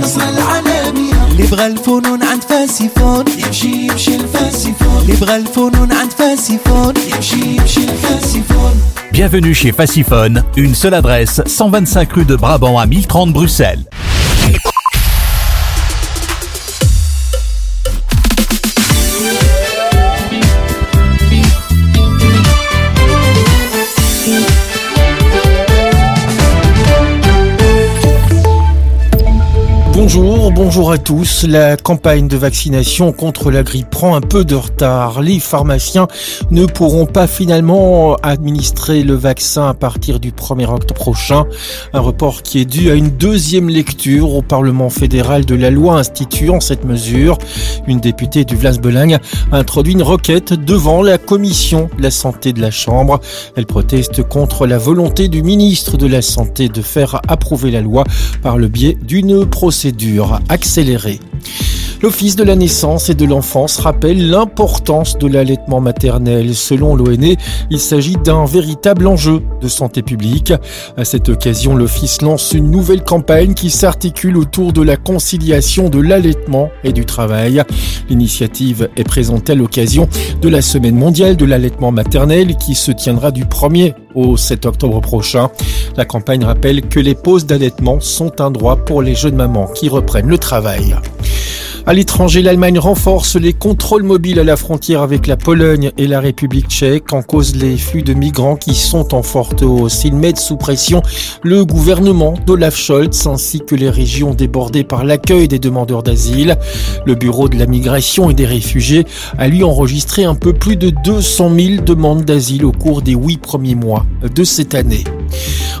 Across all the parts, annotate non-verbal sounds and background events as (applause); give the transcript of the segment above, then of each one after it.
المدرسة العالمية اللي بغى الفنون عند فاسيفون يمشي يمشي الفاسيفون اللي بغى الفنون عند فاسيفون يمشي يمشي الفاسيفون Bienvenue chez Faciphone, une seule adresse, 125 rue de Brabant à 1030 Bruxelles. Bonjour, à tous. La campagne de vaccination contre la grippe prend un peu de retard. Les pharmaciens ne pourront pas finalement administrer le vaccin à partir du 1er octobre prochain. Un report qui est dû à une deuxième lecture au Parlement fédéral de la loi instituant cette mesure. Une députée du Vlas-Belagne a introduit une requête devant la commission de la santé de la Chambre. Elle proteste contre la volonté du ministre de la Santé de faire approuver la loi par le biais d'une procédure accélérée. L'Office de la naissance et de l'enfance rappelle l'importance de l'allaitement maternel. Selon l'ONE, il s'agit d'un véritable enjeu de santé publique. À cette occasion, l'Office lance une nouvelle campagne qui s'articule autour de la conciliation de l'allaitement et du travail. L'initiative est présentée à l'occasion de la Semaine mondiale de l'allaitement maternel qui se tiendra du 1er au 7 octobre prochain. La campagne rappelle que les pauses d'allaitement sont un droit pour les jeunes mamans qui reprennent le travail. À l'étranger, l'Allemagne renforce les contrôles mobiles à la frontière avec la Pologne et la République tchèque en cause les flux de migrants qui sont en forte hausse. Ils mettent sous pression le gouvernement d'Olaf Scholz ainsi que les régions débordées par l'accueil des demandeurs d'asile. Le Bureau de la migration et des réfugiés a lui enregistré un peu plus de 200 000 demandes d'asile au cours des huit premiers mois de cette année.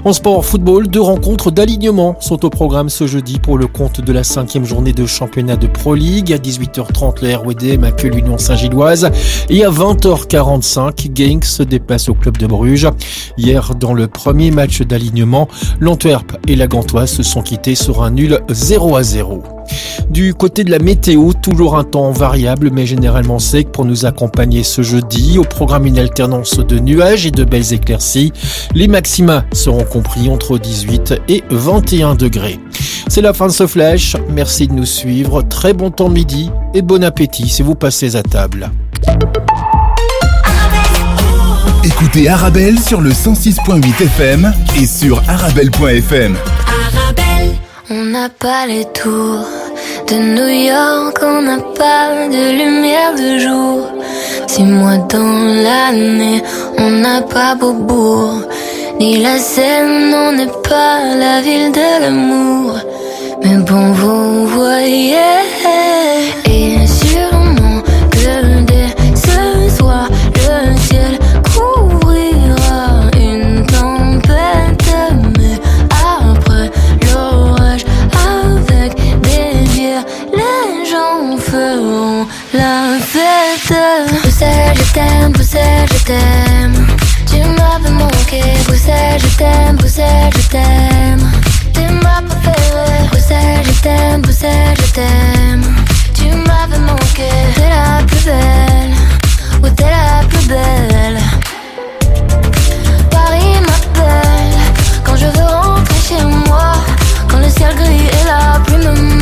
En sport football, deux rencontres d'alignement sont au programme ce jeudi pour le compte de la cinquième journée de championnat de Pro League. À 18h30, le RWDM accueille l'Union Saint-Gilloise et à 20h45, Genk se déplace au club de Bruges. Hier, dans le premier match d'alignement, l'Antwerp et la Gantoise se sont quittés sur un nul 0 à 0. Du côté de la météo, toujours un temps variable mais généralement sec pour nous accompagner ce jeudi. Au programme une alternance de nuages et de belles éclaircies. Les maxima seront compris entre 18 et 21 degrés. C'est la fin de ce flash. Merci de nous suivre. Très bon temps midi et bon appétit si vous passez à table. Écoutez Arabelle sur le 106.8 FM et sur arabelle.fm. Arabelle, on n'a pas les tours de New York, on n'a pas de lumière de jour. Six mois dans l'année, on n'a pas Beaubourg, ni la Seine, on n'est pas la ville de l'amour. Mais bon, vous voyez, Bruxelles, je t'aime, Bruxelles, je t'aime. Tu m'avais manqué, Bruxelles, je t'aime, Bruxelles, je t'aime. T'es ma préférée, Bruxelles, je t'aime, Bruxelles, je t'aime. Tu m'avais manqué, t'es la plus belle, ou t'es la plus belle. Paris m'appelle quand je veux rentrer chez moi. Quand le ciel gris et la pluie me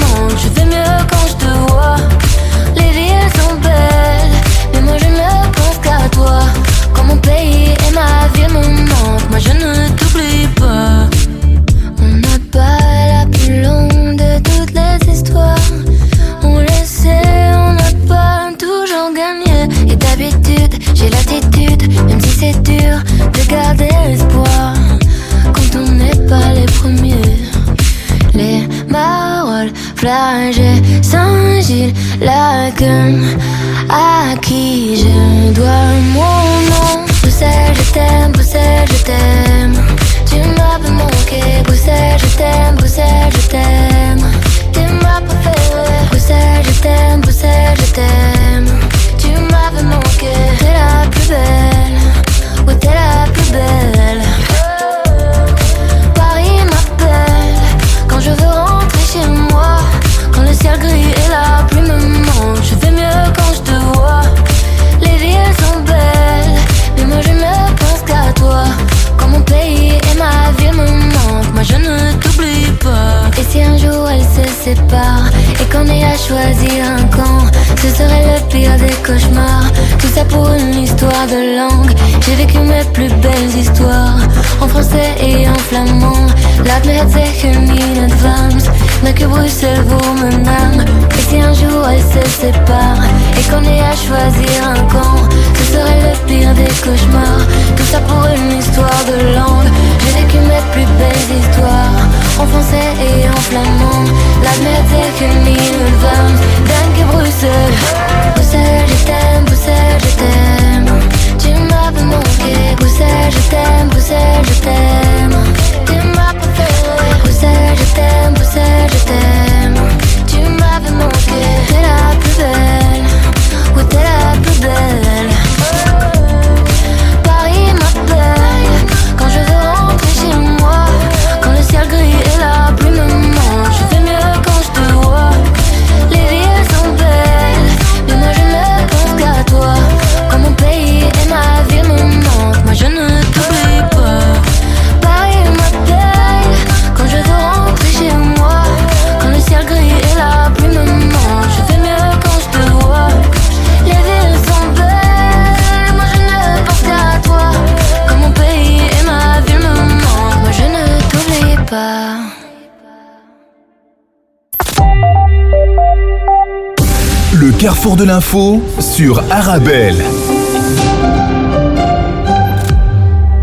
de l'info sur Arabelle.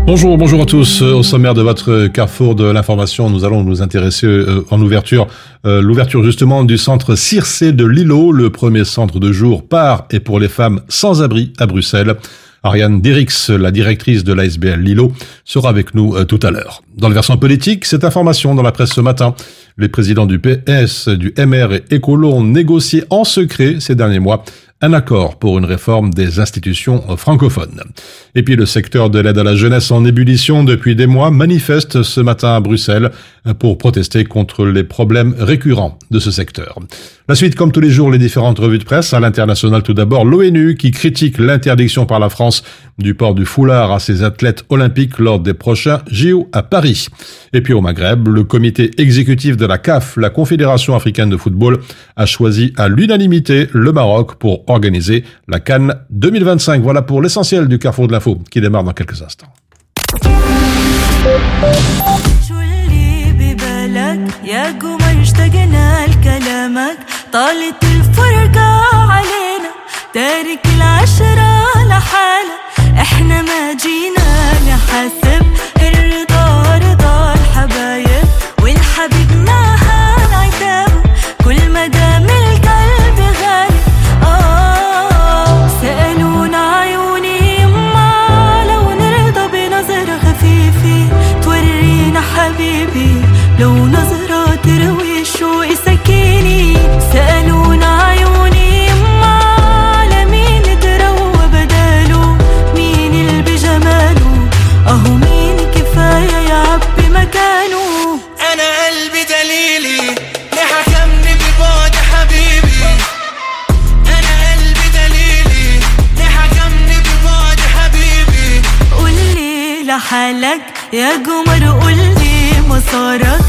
Bonjour, bonjour à tous. Au sommaire de votre carrefour de l'information, nous allons nous intéresser euh, en ouverture, euh, l'ouverture justement du centre Circé de Lilo, le premier centre de jour par et pour les femmes sans abri à Bruxelles. Ariane Derix, la directrice de l'ASBL Lilo, sera avec nous euh, tout à l'heure. Dans le versant politique, cette information dans la presse ce matin. Les présidents du PS, du MR et Écolo ont négocié en secret ces derniers mois un accord pour une réforme des institutions francophones. Et puis le secteur de l'aide à la jeunesse en ébullition depuis des mois manifeste ce matin à Bruxelles pour protester contre les problèmes récurrents de ce secteur. La suite, comme tous les jours, les différentes revues de presse. À l'international, tout d'abord, l'ONU qui critique l'interdiction par la France du port du foulard à ses athlètes olympiques lors des prochains JO à Paris. Et puis au Maghreb, le comité exécutif de la CAF, la Confédération africaine de football, a choisi à l'unanimité le Maroc pour organiser la Cannes 2025. Voilà pour l'essentiel du carrefour de l'info qui démarre dans quelques instants. شو اللي ببالك يا قمر اشتقنا لكلامك طالت الفرقة علينا تارك العشرة لحالة احنا ما جينا نحاسب الرضا رضا الحبايب والحبيب نهى يا قمر قولي مسارك.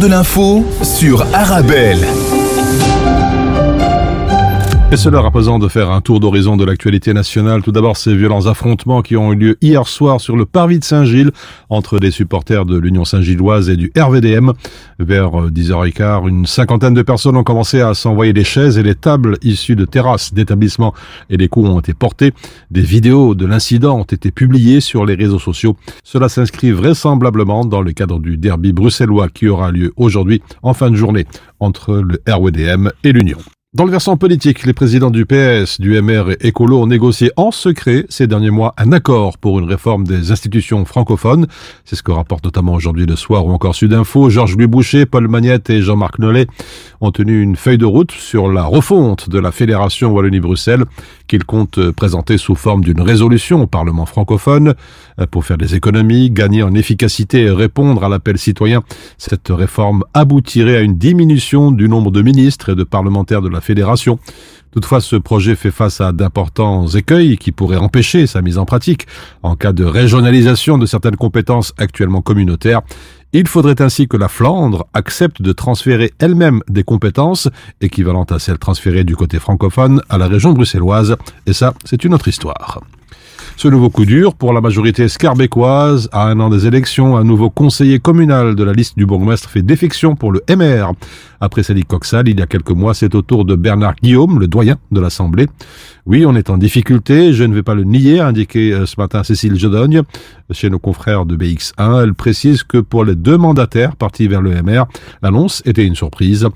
De l'info sur Arabelle. Et cela représente de faire un tour d'horizon de l'actualité nationale. Tout d'abord, ces violents affrontements qui ont eu lieu hier soir sur le parvis de Saint-Gilles entre des supporters de l'Union Saint-Gilloise et du RVDM. Vers 10h15, une cinquantaine de personnes ont commencé à s'envoyer des chaises et les tables issues de terrasses d'établissements et les coups ont été portés. Des vidéos de l'incident ont été publiées sur les réseaux sociaux. Cela s'inscrit vraisemblablement dans le cadre du derby bruxellois qui aura lieu aujourd'hui en fin de journée entre le RVDM et l'Union. Dans le versant politique, les présidents du PS, du MR et Écolo ont négocié en secret ces derniers mois un accord pour une réforme des institutions francophones. C'est ce que rapporte notamment aujourd'hui le soir ou encore Sudinfo. Georges-Louis Boucher, Paul Magnette et Jean-Marc Nollet ont tenu une feuille de route sur la refonte de la Fédération Wallonie-Bruxelles qu'ils comptent présenter sous forme d'une résolution au Parlement francophone pour faire des économies, gagner en efficacité et répondre à l'appel citoyen. Cette réforme aboutirait à une diminution du nombre de ministres et de parlementaires de la fédération. Toutefois, ce projet fait face à d'importants écueils qui pourraient empêcher sa mise en pratique en cas de régionalisation de certaines compétences actuellement communautaires. Il faudrait ainsi que la Flandre accepte de transférer elle-même des compétences équivalentes à celles transférées du côté francophone à la région bruxelloise. Et ça, c'est une autre histoire. Ce nouveau coup dur pour la majorité scarbécoise, à un an des élections, un nouveau conseiller communal de la liste du bourgmestre fait défection pour le MR. Après Sally Coxal, il y a quelques mois, c'est au tour de Bernard Guillaume, le doyen de l'Assemblée. Oui, on est en difficulté, je ne vais pas le nier, a indiqué euh, ce matin Cécile Jodogne chez nos confrères de BX1. Elle précise que pour les deux mandataires partis vers le MR, l'annonce était une surprise.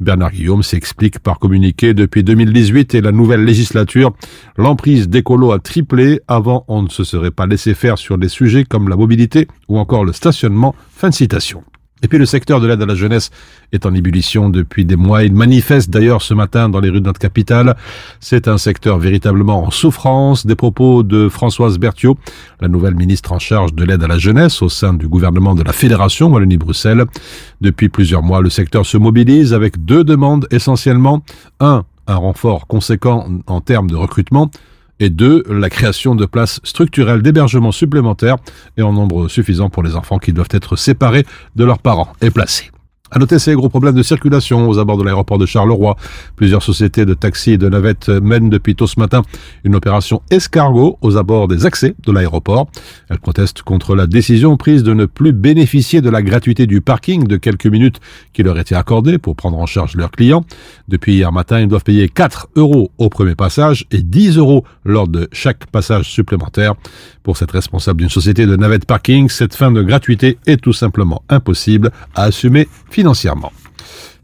Bernard Guillaume s'explique par communiqué depuis 2018 et la nouvelle législature, l'emprise d'écolo a triplé. Avant, on ne se serait pas laissé faire sur des sujets comme la mobilité ou encore le stationnement. Fin de citation. Et puis le secteur de l'aide à la jeunesse est en ébullition depuis des mois. Il manifeste d'ailleurs ce matin dans les rues de notre capitale. C'est un secteur véritablement en souffrance. Des propos de Françoise Berthiaud, la nouvelle ministre en charge de l'aide à la jeunesse au sein du gouvernement de la Fédération Wallonie-Bruxelles. Depuis plusieurs mois, le secteur se mobilise avec deux demandes essentiellement. Un, un renfort conséquent en termes de recrutement et deux, la création de places structurelles d'hébergement supplémentaires et en nombre suffisant pour les enfants qui doivent être séparés de leurs parents et placés. À noter ces gros problèmes de circulation aux abords de l'aéroport de Charleroi. Plusieurs sociétés de taxis et de navettes mènent depuis tôt ce matin une opération escargot aux abords des accès de l'aéroport. Elles protestent contre la décision prise de ne plus bénéficier de la gratuité du parking de quelques minutes qui leur était accordée pour prendre en charge leurs clients. Depuis hier matin, ils doivent payer 4 euros au premier passage et 10 euros lors de chaque passage supplémentaire. Pour cette responsable d'une société de navette parking, cette fin de gratuité est tout simplement impossible à assumer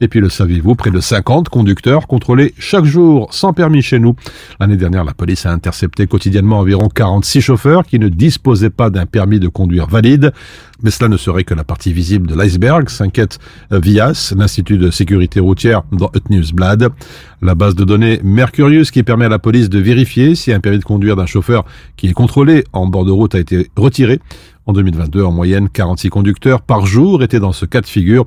Et puis le saviez-vous, près de 50 conducteurs contrôlés chaque jour sans permis chez nous. L'année dernière, la police a intercepté quotidiennement environ 46 chauffeurs qui ne disposaient pas d'un permis de conduire valide. Mais cela ne serait que la partie visible de l'iceberg, s'inquiète VIAS, l'Institut de sécurité routière dans Newsblad. La base de données Mercurius qui permet à la police de vérifier si un permis de conduire d'un chauffeur qui est contrôlé en bord de route a été retiré. En 2022, en moyenne, 46 conducteurs par jour étaient dans ce cas de figure,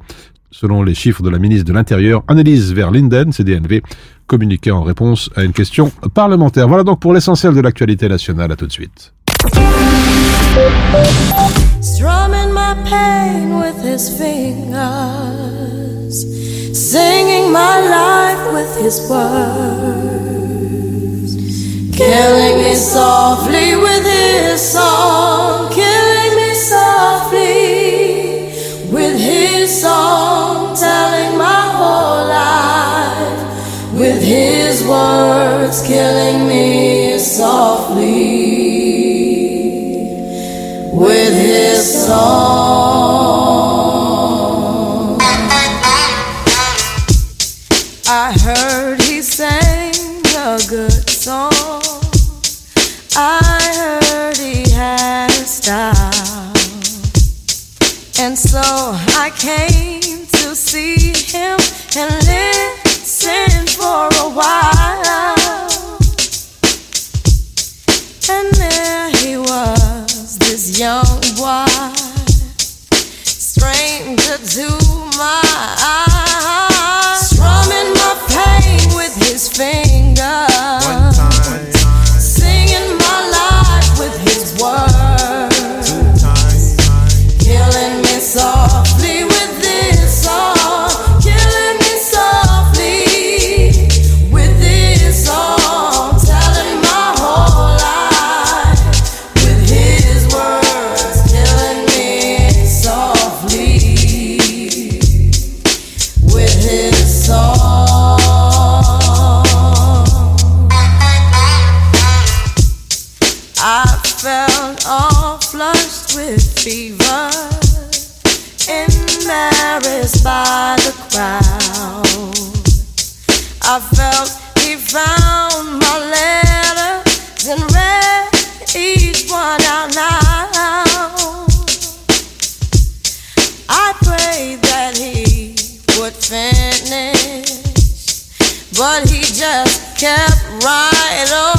selon les chiffres de la ministre de l'Intérieur, Annelise Verlinden, CDNV, communiqué en réponse à une question parlementaire. Voilà donc pour l'essentiel de l'actualité nationale. À tout de suite. Strumming my pain with his fingers, my life with his words, killing me softly with his song, killing me softly song, telling my whole life with his words, killing me softly with his song. I heard he sang a good song. I heard he had a style. And so I came to see him and listen for a while. And there he was, this young boy, stranger to but he just kept right on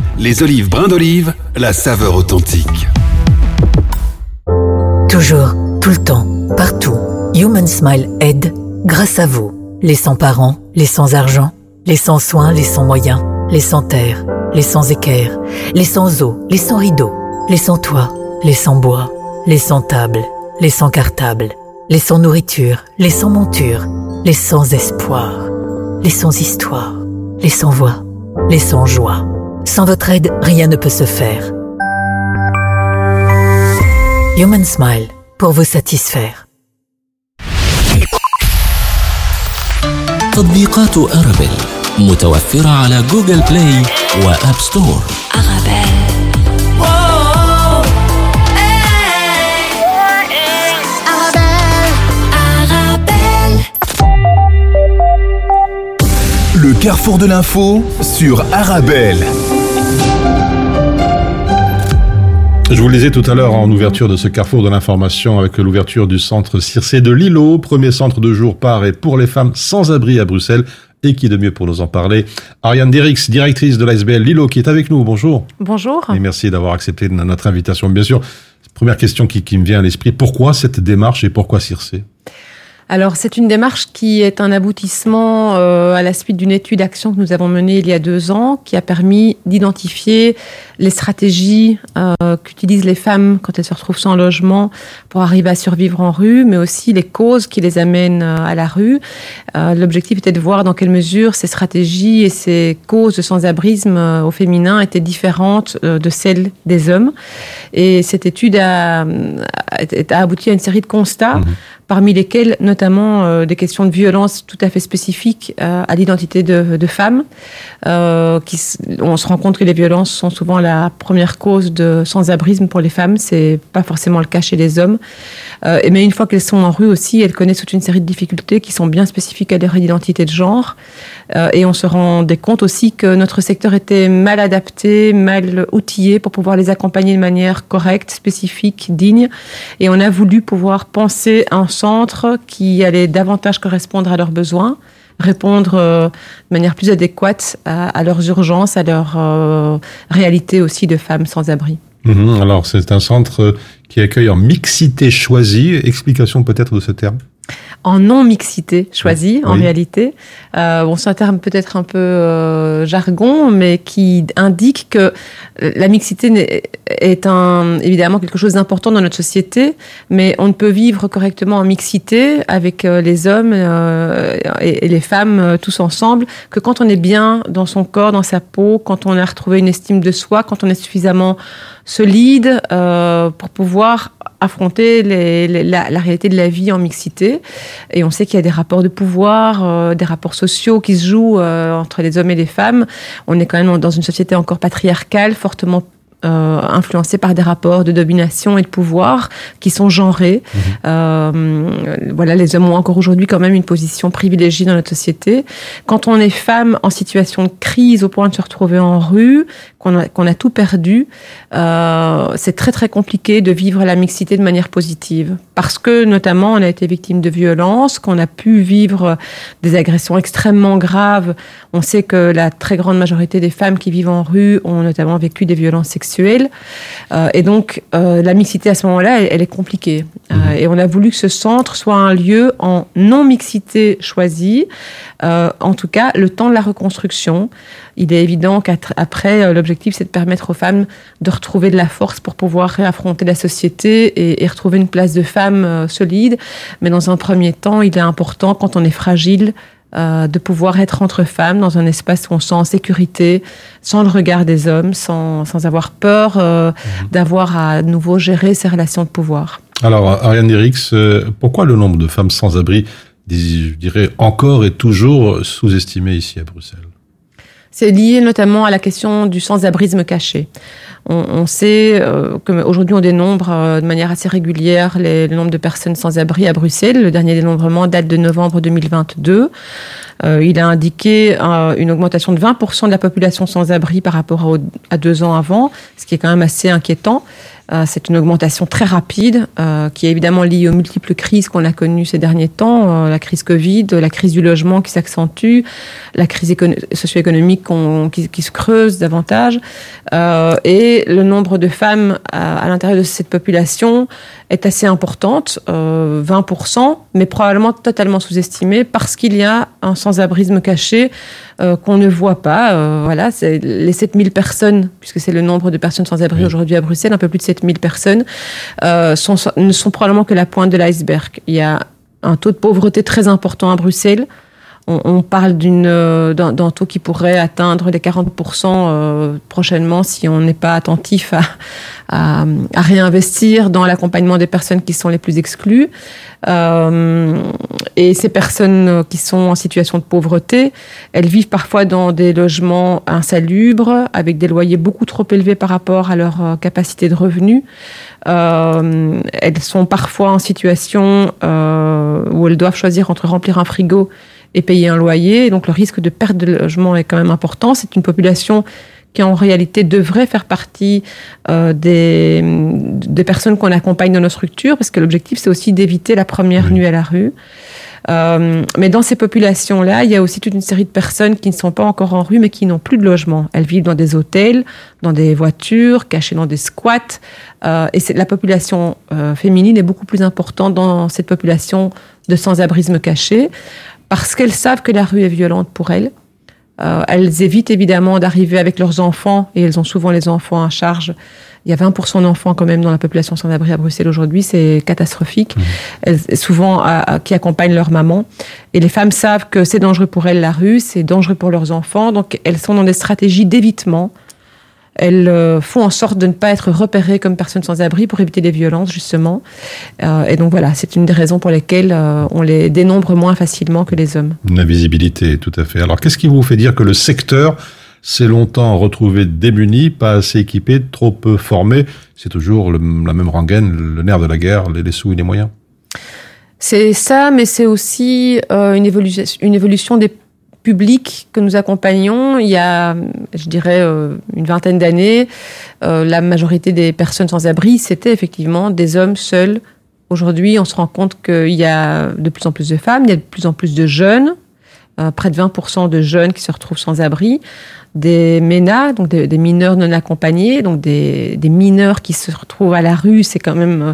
Les olives brins d'olive, la saveur authentique. Toujours, tout le temps, partout. Human Smile aide grâce à vous. Les sans parents, les sans argent, les sans soins, les sans moyens, les sans terre, les sans équerre, les sans eau, les sans rideaux, les sans toit, les sans bois, les sans table, les sans cartable, les sans nourriture, les sans monture, les sans espoir, les sans histoire, les sans voix, les sans joie. Sans votre aide, rien ne peut se faire. Human Smile, pour vous satisfaire. تطبيقات أرابيل متوفرة على جوجل بلاي وآب ستور Le carrefour de l'info sur Arabelle. Je vous le disais tout à l'heure en ouverture de ce carrefour de l'information avec l'ouverture du centre Circé de Lilo, premier centre de jour par et pour les femmes sans abri à Bruxelles. Et qui de mieux pour nous en parler? Ariane Derix, directrice de l'ASBL Lilo, qui est avec nous. Bonjour. Bonjour. Et merci d'avoir accepté notre invitation. Bien sûr, première question qui, qui me vient à l'esprit, pourquoi cette démarche et pourquoi Circé Alors, c'est une démarche qui est un aboutissement euh, à la suite d'une étude d'action que nous avons menée il y a deux ans, qui a permis d'identifier les stratégies euh, qu'utilisent les femmes quand elles se retrouvent sans logement pour arriver à survivre en rue, mais aussi les causes qui les amènent euh, à la rue. L'objectif était de voir dans quelle mesure ces stratégies et ces causes de sans-abrisme au féminin étaient différentes de celles des hommes. Et cette étude a, a abouti à une série de constats, Mhm. parmi lesquels notamment euh, des questions de violence tout à fait spécifiques euh, à l'identité de, de femmes. Euh, qui, on se rend compte que les violences sont souvent la première cause de sans-abrisme pour les femmes. C'est pas forcément le cas chez les hommes. Euh, et mais une fois qu'elles sont en rue aussi, elles connaissent toute une série de difficultés qui sont bien spécifiques à leur identité de genre. Euh, et on se rendait compte aussi que notre secteur était mal adapté, mal outillé pour pouvoir les accompagner de manière correcte, spécifique, digne. Et on a voulu pouvoir penser un centre qui allait davantage correspondre à leurs besoins répondre euh, de manière plus adéquate à, leurs urgences, à leur euh, réalité aussi de femmes sans abri. Mhm. Alors, c'est un centre qui accueille en mixité choisie. Explication peut-être de ce terme? En non-mixité choisie, en Oui. réalité. Euh, bon, c'est un terme peut-être un peu euh, jargon, mais qui indique que la mixité est un, évidemment quelque chose d'important dans notre société, mais on ne peut vivre correctement en mixité avec euh, les hommes euh, et, et les femmes euh, tous ensemble que quand on est bien dans son corps, dans sa peau, quand on a retrouvé une estime de soi, quand on est suffisamment solide euh, pour pouvoir affronter les- les- la, la réalité de la vie en mixité. Et on sait qu'il y a des rapports de pouvoir, euh, des rapports sociaux qui se jouent euh, entre les hommes et les femmes. On est quand même dans une société encore patriarcale, fortement euh, influencée par des rapports de domination et de pouvoir qui sont genrés. Euh, voilà, les hommes ont encore aujourd'hui quand même une position privilégiée dans notre société. Quand on est femme en situation de crise au point de se retrouver en rue, qu'on a, qu'on a tout perdu, euh, c'est très très compliqué de vivre la mixité de manière positive. Parce que notamment on a été victime de violences, qu'on a pu vivre des agressions extrêmement graves. On sait que la très grande majorité des femmes qui vivent en rue ont notamment vécu des violences sexuelles. Euh, et donc euh, la mixité à ce moment-là, elle, elle est compliquée. Euh, et on a voulu que ce centre soit un lieu en non-mixité choisie, euh, en tout cas le temps de la reconstruction. Il est évident qu'après, euh, l'objectif, c'est de permettre aux femmes de retrouver de la force pour pouvoir réaffronter la société et, et retrouver une place de femme euh, solide. Mais dans un premier temps, il est important, quand on est fragile, euh, de pouvoir être entre femmes dans un espace où on se sent en sécurité, sans le regard des hommes, sans, sans avoir peur euh, d'avoir à nouveau gérer ces relations de pouvoir. Alors, Ariane Derix, pourquoi le nombre de femmes sans abri, je dirais encore et toujours sous-estimé ici à Bruxelles? C'est lié notamment à la question du sans-abrisme caché. On, on sait euh, qu'aujourd'hui on dénombre euh, de manière assez régulière les, le nombre de personnes sans abri à Bruxelles. Le dernier dénombrement date de novembre 2022. Euh, il a indiqué euh, une augmentation de 20% de la population sans abri par rapport à, à, deux ans avant, ce qui est quand même assez inquiétant. Euh, c'est une augmentation très rapide euh, qui est évidemment liée aux multiples crises qu'on a connues ces derniers temps, euh, la crise Covid, la crise du logement qui s'accentue, la crise socio-économique qui, qui, se creuse davantage, et le nombre de femmes à, à l'intérieur de cette population est assez importante, 20%, mais probablement totalement sous-estimée parce qu'il y a un sans-abrisme caché euh, qu'on ne voit pas. Euh, voilà, c'est les 7000 personnes, puisque c'est le nombre de personnes sans abri aujourd'hui à Bruxelles, un peu plus de 7000 personnes, euh, sont, ne sont probablement que la pointe de l'iceberg. Il y a un taux de pauvreté très important à Bruxelles. On, on parle euh, d'un, taux qui pourrait atteindre les 40% euh, prochainement si on n'est pas attentif à, à, à, réinvestir dans l'accompagnement des personnes qui sont les plus exclues. Euh, et ces personnes qui sont en situation de pauvreté, elles vivent parfois dans des logements insalubres, avec des loyers beaucoup trop élevés par rapport à leur euh, capacité de revenu. Euh, elles sont parfois en situation euh, où elles doivent choisir entre remplir un frigo et payer un loyer. Donc le risque de perte de logement est quand même important. C'est une population qui en réalité devrait faire partie euh, des, des personnes qu'on accompagne dans nos structures, parce que l'objectif c'est aussi d'éviter la première nuit à la rue. Euh, mais dans ces populations-là, il y a aussi toute une série de personnes qui ne sont pas encore en rue, mais qui n'ont plus de logement. Elles vivent dans des hôtels, dans des voitures, cachées dans des squats. Euh, et la population euh, féminine est beaucoup plus importante dans cette population de sans-abrisme caché, parce qu'elles savent que la rue est violente pour elles. Euh, elles évitent évidemment d'arriver avec leurs enfants, et elles ont souvent les enfants à charge. Il y a 20% d'enfants quand même dans la population sans abri à Bruxelles aujourd'hui, c'est catastrophique. Mmh. Elles, souvent à, à, qui accompagnent leur maman. Et les femmes savent que c'est dangereux pour elles la rue, c'est dangereux pour leurs enfants, donc elles sont dans des stratégies d'évitement elles euh, font en sorte de ne pas être repérées comme personnes sans abri pour éviter les violences, justement. Euh, et donc voilà, c'est une des raisons pour lesquelles euh, on les dénombre moins facilement que les hommes. Une invisibilité, tout à fait. Alors, qu'est-ce qui vous fait dire que le secteur s'est longtemps retrouvé démuni, pas assez équipé, trop peu formé C'est toujours la même rengaine, le nerf de la guerre, les, sous et les moyens C'est ça, mais c'est aussi euh, une, évolution, des publics que nous accompagnons. Il y a, je dirais, euh, une vingtaine d'années, euh, la majorité des personnes sans abri, c'était effectivement des hommes seuls. Aujourd'hui, on se rend compte qu'il y a de plus en plus de femmes, il y a de plus en plus de jeunes, près de 20% de jeunes qui se retrouvent sans abri, des MENA, donc des, des mineurs non accompagnés, donc des, des mineurs qui se retrouvent à la rue, c'est quand même euh,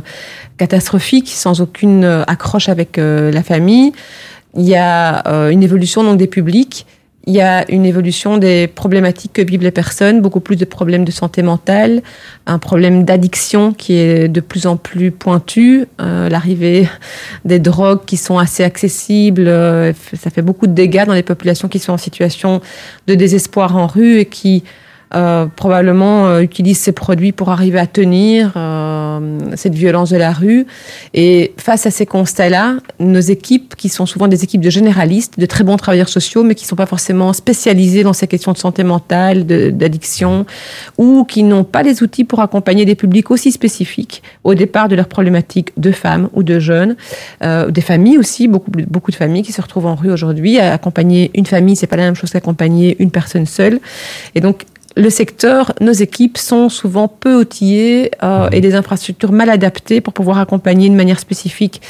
catastrophique, sans aucune euh, accroche avec euh, la famille. Il y a une évolution donc des publics. Il y a une évolution des problématiques que vivent les personnes, beaucoup plus de problèmes de santé mentale, un problème d'addiction qui est de plus en plus pointu, euh, l'arrivée des drogues qui sont assez accessibles, euh, ça fait beaucoup de dégâts dans les populations qui sont en situation de désespoir en rue et qui euh, probablement utilisent ces produits pour arriver à tenir euh, cette violence de la rue. Et face à ces constats-là, nos équipes, qui sont souvent des équipes de généralistes, de très bons travailleurs sociaux, mais qui ne sont pas forcément spécialisés dans ces questions de santé mentale, d'addiction, ou qui n'ont pas les outils pour accompagner des publics aussi spécifiques au départ de leurs problématiques de femmes ou de jeunes, euh, des familles aussi, beaucoup, beaucoup de familles qui se retrouvent en rue aujourd'hui. Accompagner une famille, c'est pas la même chose qu'accompagner une personne seule. Et donc, le secteur, nos équipes sont souvent peu outillées euh, et des infrastructures mal adaptées pour pouvoir accompagner de manière spécifique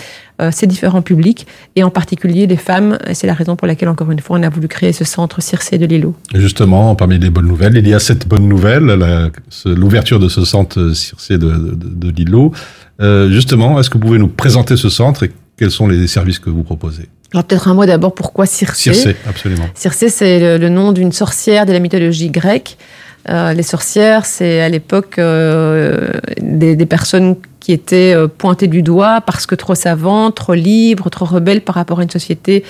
euh, ces différents publics et en particulier les femmes. Et c'est la raison pour laquelle, encore une fois, on a voulu créer ce centre Circé de Lilo. Justement, parmi les bonnes nouvelles, il y a cette bonne nouvelle, la- ce- l'ouverture de ce centre Circé de, de, de Lilo. Euh, justement, est-ce que vous pouvez nous présenter ce centre et quels sont les services que vous proposez? Alors peut-être un mot d'abord pourquoi Circé. Circé, absolument. Circé, c'est le, le nom d'une sorcière de la mythologie grecque. Euh, les sorcières, c'est à l'époque euh, des, des personnes qui étaient euh, pointées du doigt parce que trop savantes, trop libres, trop rebelles par rapport à une société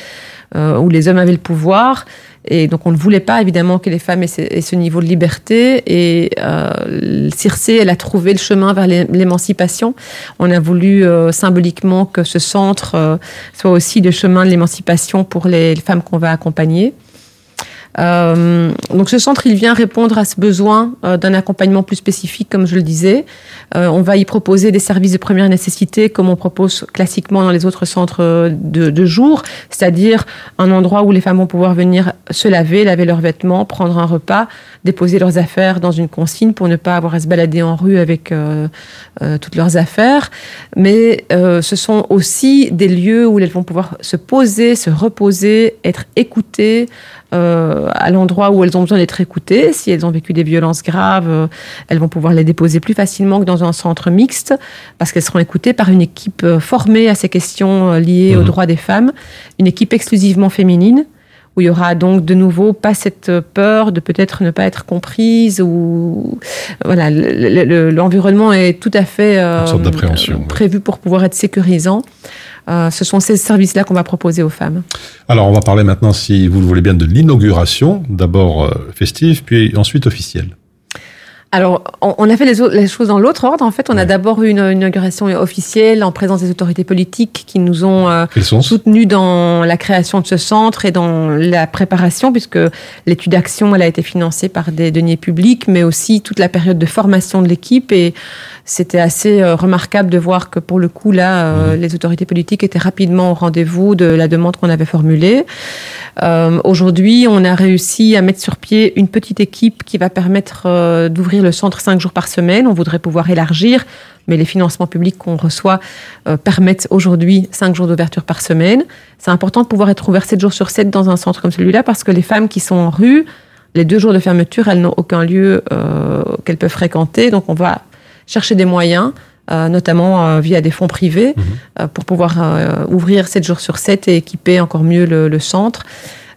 euh, où les hommes avaient le pouvoir. Et donc on ne voulait pas évidemment que les femmes aient ce, niveau de liberté. Et euh, Circé, elle a trouvé le chemin vers l'é- l'émancipation. On a voulu euh, symboliquement que ce centre euh, soit aussi le chemin de l'émancipation pour les femmes qu'on va accompagner. Euh, donc ce centre, il vient répondre à ce besoin euh, d'un accompagnement plus spécifique, comme je le disais. Euh, on va y proposer des services de première nécessité, comme on propose classiquement dans les autres centres euh, de, de jour, c'est-à-dire un endroit où les femmes vont pouvoir venir se laver, laver leurs vêtements, prendre un repas, déposer leurs affaires dans une consigne pour ne pas avoir à se balader en rue avec toutes leurs affaires. Mais ce sont aussi des lieux où elles vont pouvoir se poser, se reposer, être écoutées euh, à l'endroit où elles ont besoin d'être écoutées. Si elles ont vécu des violences graves, euh, elles vont pouvoir les déposer plus facilement que dans un centre mixte parce qu'elles seront écoutées par une équipe euh, formée à ces questions liées aux droits des femmes, une équipe exclusivement féminine où il y aura donc de nouveau pas cette peur de peut-être ne pas être comprise ou voilà le- le- le- l'environnement est tout à fait euh, prévu pour pouvoir être sécurisant. Euh, ce sont ces services-là qu'on va proposer aux femmes. Alors, on va parler maintenant, si vous le voulez bien, de l'inauguration, d'abord euh, festive, puis ensuite officielle. Alors, on, a fait les, choses dans l'autre ordre. En fait, on a d'abord eu une, une inauguration officielle en présence des autorités politiques qui nous ont euh, soutenus dans la création de ce centre et dans la préparation, puisque l'étude d'action, elle a été financée par des deniers publics, mais aussi toute la période de formation de l'équipe. Et c'était assez euh, remarquable de voir que pour le coup, là, euh, les autorités politiques étaient rapidement au rendez-vous de la demande qu'on avait formulée. Euh, Aujourd'hui, on a réussi à mettre sur pied une petite équipe qui va permettre euh, d'ouvrir le centre cinq jours par semaine. On voudrait pouvoir élargir, mais les financements publics qu'on reçoit euh, permettent aujourd'hui cinq jours d'ouverture par semaine. C'est important de pouvoir être ouvert sept jours sur sept dans un centre comme celui-là parce que les femmes qui sont en rue, les deux jours de fermeture, elles n'ont aucun lieu euh, qu'elles peuvent fréquenter. Donc, on va chercher des moyens. euh, notamment euh, via des fonds privés, euh, pour pouvoir euh, ouvrir 7 jours sur 7 et équiper encore mieux le, le centre.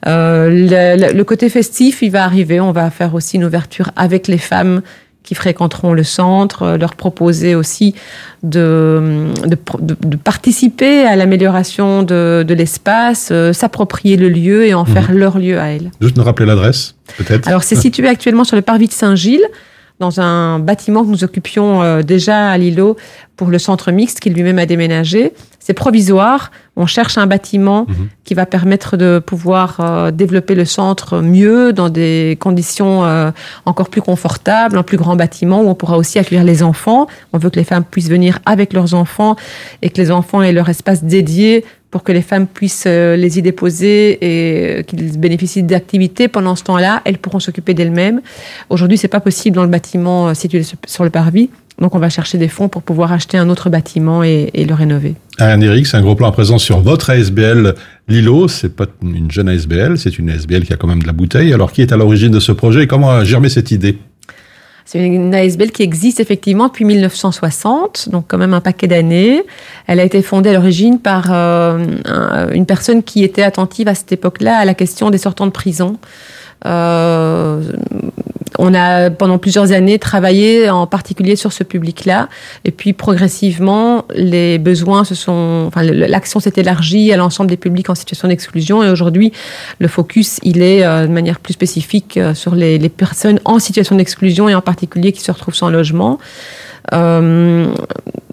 Euh, le, le- côté festif, il va arriver. On va faire aussi une ouverture avec les femmes qui fréquenteront le centre, euh, leur proposer aussi de, de, de- de participer à l'amélioration de, de l'espace, euh, s'approprier le lieu et en faire leur lieu à elles. Juste nous rappeler l'adresse, peut-être Alors, c'est (laughs) situé actuellement sur le parvis de Saint-Gilles, dans un bâtiment que nous occupions euh, déjà à Lilo pour le centre mixte qui lui-même a déménagé. C'est provisoire. On cherche un bâtiment Mhm. qui va permettre de pouvoir euh, développer le centre mieux dans des conditions euh, encore plus confortables, un plus grand bâtiment où on pourra aussi accueillir les enfants. On veut que les femmes puissent venir avec leurs enfants et que les enfants aient leur espace dédié pour que les femmes puissent euh, les y déposer et euh, qu'ils bénéficient d'activités. Pendant ce temps-là, elles pourront s'occuper d'elles-mêmes. Aujourd'hui, c'est pas possible dans le bâtiment euh, situé sur- le parvis. Donc, on va chercher des fonds pour pouvoir acheter un autre bâtiment et, le rénover. Ariane Eric, c'est un gros plan à présent sur votre ASBL Lilo. C'est pas une jeune ASBL, c'est une ASBL qui a quand même de la bouteille. Alors, qui est à l'origine de ce projet et comment a germé cette idée? C'est une ASBL qui existe effectivement depuis 1960, donc quand même un paquet d'années. Elle a été fondée à l'origine par euh, un- une personne qui était attentive à cette époque-là à la question des sortants de prison. Euh, on a pendant plusieurs années travaillé en particulier sur ce public-là, et puis progressivement les besoins se sont, enfin l'action s'est élargie à l'ensemble des publics en situation d'exclusion, et aujourd'hui le focus il est euh, de manière plus spécifique euh, sur les, les personnes en situation d'exclusion et en particulier qui se retrouvent sans logement. Euh,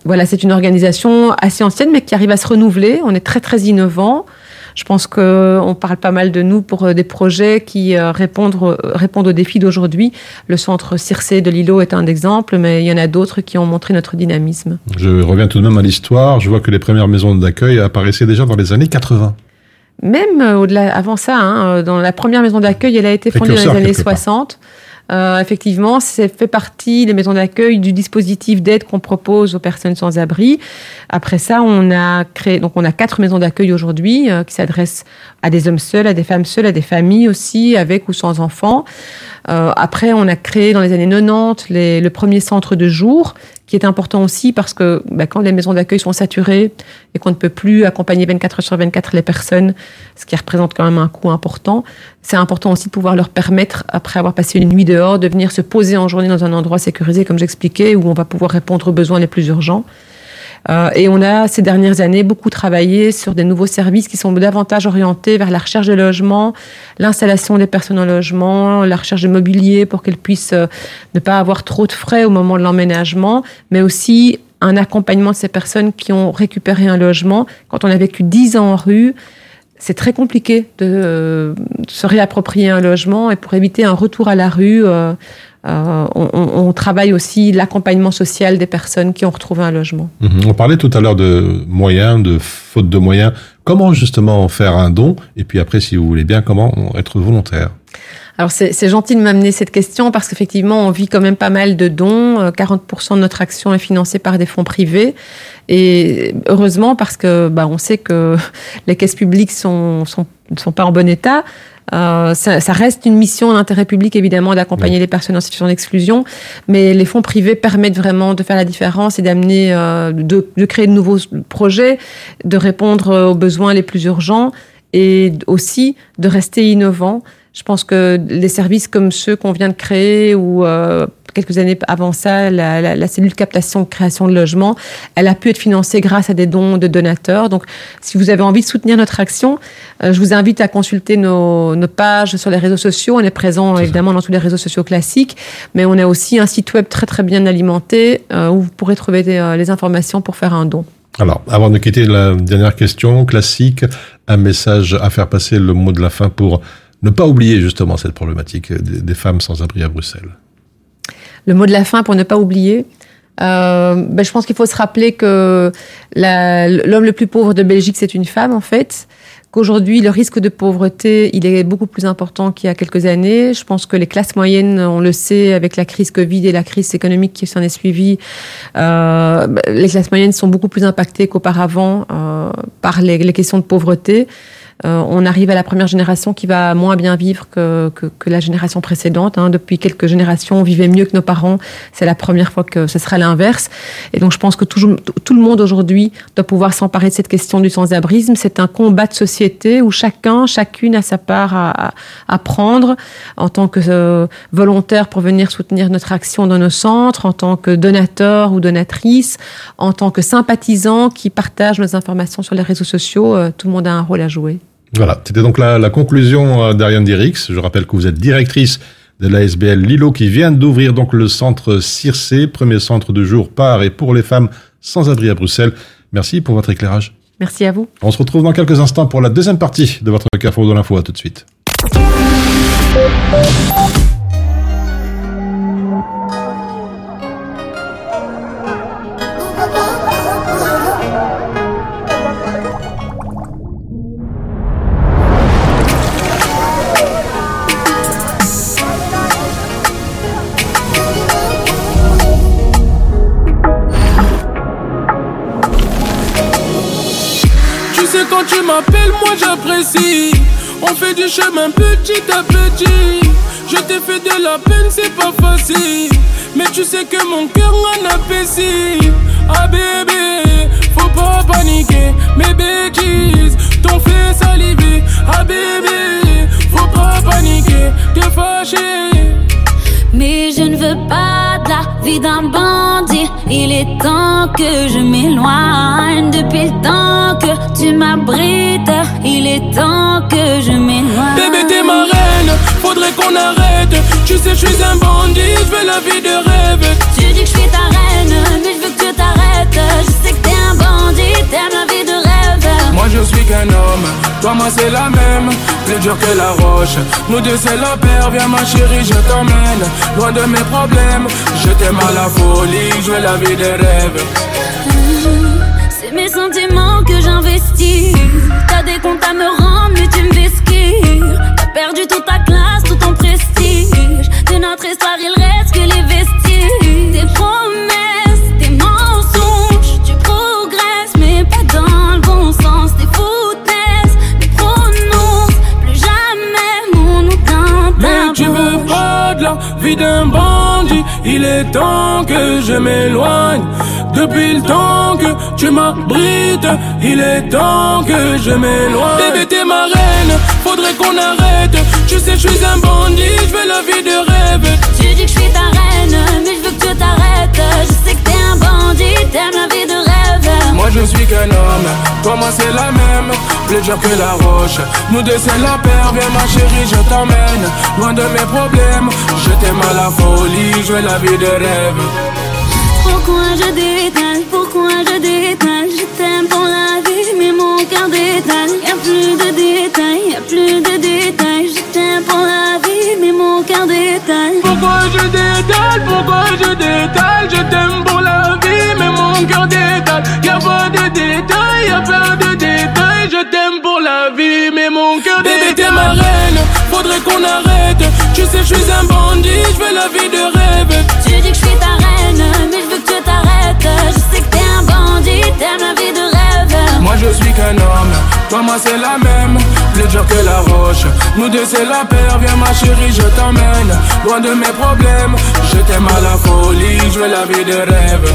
voilà, c'est une organisation assez ancienne, mais qui arrive à se renouveler. On est très très innovant. Je pense qu'on parle pas mal de nous pour euh, des projets qui euh, répondent, euh, répondent aux défis d'aujourd'hui. Le centre Circé de Lilo est un exemple, mais il y en a d'autres qui ont montré notre dynamisme. Je reviens tout de même à l'histoire. Je vois que les premières maisons d'accueil apparaissaient déjà dans les années 80. Même au-delà, avant ça, hein, dans la première maison d'accueil, elle a été fondée dans les années quelque part. 60. Euh, effectivement, c'est fait partie des maisons d'accueil du dispositif d'aide qu'on propose aux personnes sans abri. Après ça, on a créé, donc on a quatre maisons d'accueil aujourd'hui euh, qui s'adressent à des hommes seuls, à des femmes seules, à des familles aussi, avec ou sans enfants. Euh, après, on a créé dans les années 90 les- le premier centre de jour, qui est important aussi parce que bah, quand les maisons d'accueil sont saturées et qu'on ne peut plus accompagner 24 heures sur 24 les personnes, ce qui représente quand même un coût important, c'est important aussi de pouvoir leur permettre, après avoir passé une nuit dehors, de venir se poser en journée dans un endroit sécurisé, comme j'expliquais, où on va pouvoir répondre aux besoins les plus urgents. Euh, et on a ces dernières années beaucoup travaillé sur des nouveaux services qui sont davantage orientés vers la recherche de logement, l'installation des personnes en logement, la recherche de mobilier pour qu'elles puissent euh, ne pas avoir trop de frais au moment de l'emménagement, mais aussi un accompagnement de ces personnes qui ont récupéré un logement. Quand on a vécu 10 ans en rue, c'est très compliqué de, euh, de se réapproprier un logement et pour éviter un retour à la rue, euh, on, travaille aussi l'accompagnement social des personnes qui ont retrouvé un logement. Mhm. On parlait tout à l'heure de moyens, de faute de moyens. Comment justement faire un don? Et puis après, si vous voulez bien, comment être volontaire? Alors c'est gentil de m'amener cette question parce qu'effectivement on vit quand même pas mal de dons. Euh, 40% de notre action est financée par des fonds privés et heureusement parce que bah, on sait que (laughs) les caisses publiques sont sont, ne sont pas en bon état. Euh, ça, ça reste une mission d'intérêt public évidemment d'accompagner les personnes en situation d'exclusion, mais les fonds privés permettent vraiment de faire la différence et d'amener, euh, de, de créer de nouveaux projets, de répondre aux besoins les plus urgents et aussi de rester innovant. Je pense que les services comme ceux qu'on vient de créer ou euh, quelques années avant ça, la, la, la cellule captation création de logements, elle a pu être financée grâce à des dons de donateurs. Donc, si vous avez envie de soutenir notre action, euh, je vous invite à consulter nos, nos pages sur les réseaux sociaux. On est présent évidemment dans tous les réseaux sociaux classiques, mais on a aussi un site web très très bien alimenté euh, où vous pourrez trouver des, euh, les informations pour faire un don. Alors, avant de quitter la dernière question classique, un message à faire passer, le mot de la fin pour ne pas oublier justement cette problématique des, des femmes sans abri à Bruxelles. Le mot de la fin pour ne pas oublier. Euh, ben, je pense qu'il faut se rappeler que l'homme le plus pauvre de Belgique, c'est une femme en fait. Qu'aujourd'hui, le risque de pauvreté, il est beaucoup plus important qu'il y a quelques années. Je pense que les classes moyennes, on le sait, avec la crise Covid et la crise économique qui s'en est suivie, euh, ben, les classes moyennes sont beaucoup plus impactées qu'auparavant euh, par les, les questions de pauvreté. Euh, on arrive à la première génération qui va moins bien vivre que, que, que la génération précédente. Hein. Depuis quelques générations, on vivait mieux que nos parents. C'est la première fois que ce sera l'inverse. Et donc, je pense que tout, le monde aujourd'hui doit pouvoir s'emparer de cette question du sans-abrisme. C'est un combat de société où chacun, chacune a sa part à, à, à prendre en tant que euh, volontaire pour venir soutenir notre action dans nos centres, en tant que donateur ou donatrice, en tant que sympathisant qui partage nos informations sur les réseaux sociaux. Euh, tout le monde a un rôle à jouer. Voilà, c'était donc la, la conclusion euh, d'Ariane Dirix. Je rappelle que vous êtes directrice de l'ASBL Lilo qui vient d'ouvrir donc le centre Circé, premier centre de jour par et pour les femmes sans abri à Bruxelles. Merci pour votre éclairage. Merci à vous. On se retrouve dans quelques instants pour la deuxième partie de votre Carrefour de l'info. À tout de suite. On fait du chemin petit à petit. Je t'ai fait de la peine, c'est pas facile. Mais tu sais que mon cœur en appétit. Ah bébé, faut pas paniquer. Mes bêtises t'ont fait saliver. Ah bébé, faut pas paniquer. T'es fâché. Mais je ne veux pas de la vie d'un bandit. Il est temps que je m'éloigne. Depuis le temps que tu m'abrites, il est temps que je m'éloigne. Bébé, t'es ma reine, faudrait qu'on arrête. Tu sais, je suis un bandit, je veux la vie de rêve. Tu dis que je suis ta reine, mais je veux que tu t'arrêtes. Je sais que t'es un bandit, t'aimes la je suis qu'un homme, toi moi c'est la même, plus dur que la roche. Nous deux c'est la paire, viens ma chérie, je t'emmène, loin de mes problèmes. Je t'aime à la folie, je veux la vie des rêves. C'est mes sentiments que j'investis. T'as des comptes à me rendre, mais tu me. T'as perdu toute ta classe, tout ton prestige. De notre histoire, est temps que je m'éloigne. Depuis le temps que tu m'abrites, il est temps que je m'éloigne. Bébé, t'es ma reine, faudrait qu'on arrête. Tu sais, je suis un bandit, je veux la vie de rêve. Tu dis que je suis ta reine, mais je veux que tu t'arrêtes. Je sais que t'es un bandit, t'aimes la vie de. Moi je suis qu'un homme, toi moi c'est la même, plus dur que la roche. Nous deux c'est la paire, viens ma chérie, je t'emmène, loin de mes problèmes. Je t'aime à la folie, je veux la vie de rêve. Pourquoi je détale, pourquoi je détale Je t'aime pour la vie, mais mon cœur détale. Y'a plus de détails, y'a plus de détails. Je t'aime pour la vie, mais mon cœur détale. Pourquoi je détale, pourquoi je détale Je t'aime pour la vie, Y'a pas de détails, y'a pas de détails. Je t'aime pour la vie, mais mon cœur. Bébé, t'es ma reine, faudrait qu'on arrête. Tu sais, je suis un bandit, je veux la vie de rêve. Tu dis que je suis ta reine, mais je veux que tu t'arrêtes. Je sais que t'es un bandit, t'aimes la vie de rêve. Moi je suis qu'un homme, toi moi c'est la même, plus dur que la roche. Nous deux c'est la paire, viens ma chérie, je t'emmène, loin de mes problèmes. Je t'aime à la folie, je veux la vie de rêve.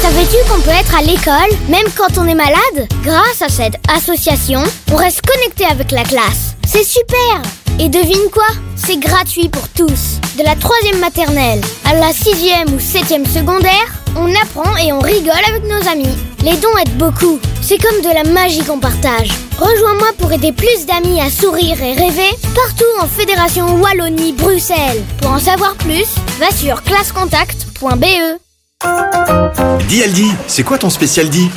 Savais-tu qu'on peut être à l'école, même quand on est malade? Grâce à cette association, on reste connecté avec la classe. C'est super Et devine quoi? C'est gratuit pour tous. De la troisième maternelle à la sixième ou septième secondaire, on apprend et on rigole avec nos amis. Les dons aident beaucoup. C'est comme de la magie qu'on partage. Rejoins-moi pour aider plus d'amis à sourire et rêver partout en Fédération Wallonie-Bruxelles. Pour en savoir plus, va sur classecontact.be. Dis Aldi, c'est quoi ton spécial dit?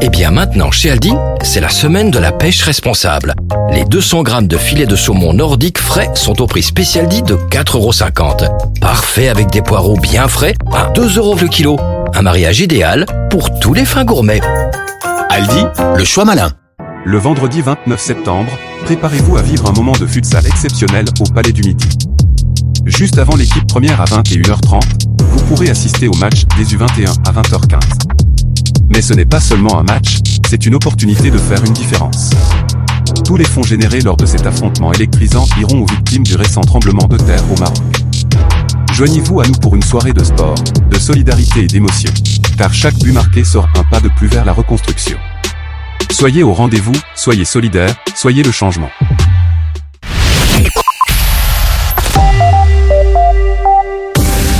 Eh bien maintenant, chez Aldi, c'est la semaine de la pêche responsable. Les 200 grammes de filet de saumon nordique frais sont au prix spécial dit de 4,50€. Parfait avec des poireaux bien frais à 2 euros le kilo. Un mariage idéal pour tous les fins gourmets. Aldi, le choix malin. Le vendredi 29 septembre, préparez-vous à vivre un moment de futsal exceptionnel au Palais du Midi. Juste avant l'équipe première à 21h30, vous pourrez assister au match des U21 à 20h15. Mais ce n'est pas seulement un match, c'est une opportunité de faire une différence. Tous les fonds générés lors de cet affrontement électrisant iront aux victimes du récent tremblement de terre au Maroc. Joignez-vous à nous pour une soirée de sport, de solidarité et d'émotion. Car chaque but marqué sort un pas de plus vers la reconstruction. Soyez au rendez-vous, soyez solidaires, soyez le changement.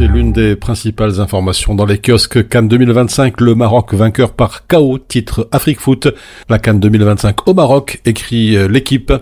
C'est l'une des principales informations dans les kiosques Cannes 2025. Le Maroc vainqueur par KO, titre Afrique Foot. La Cannes 2025 au Maroc, écrit euh, l'équipe.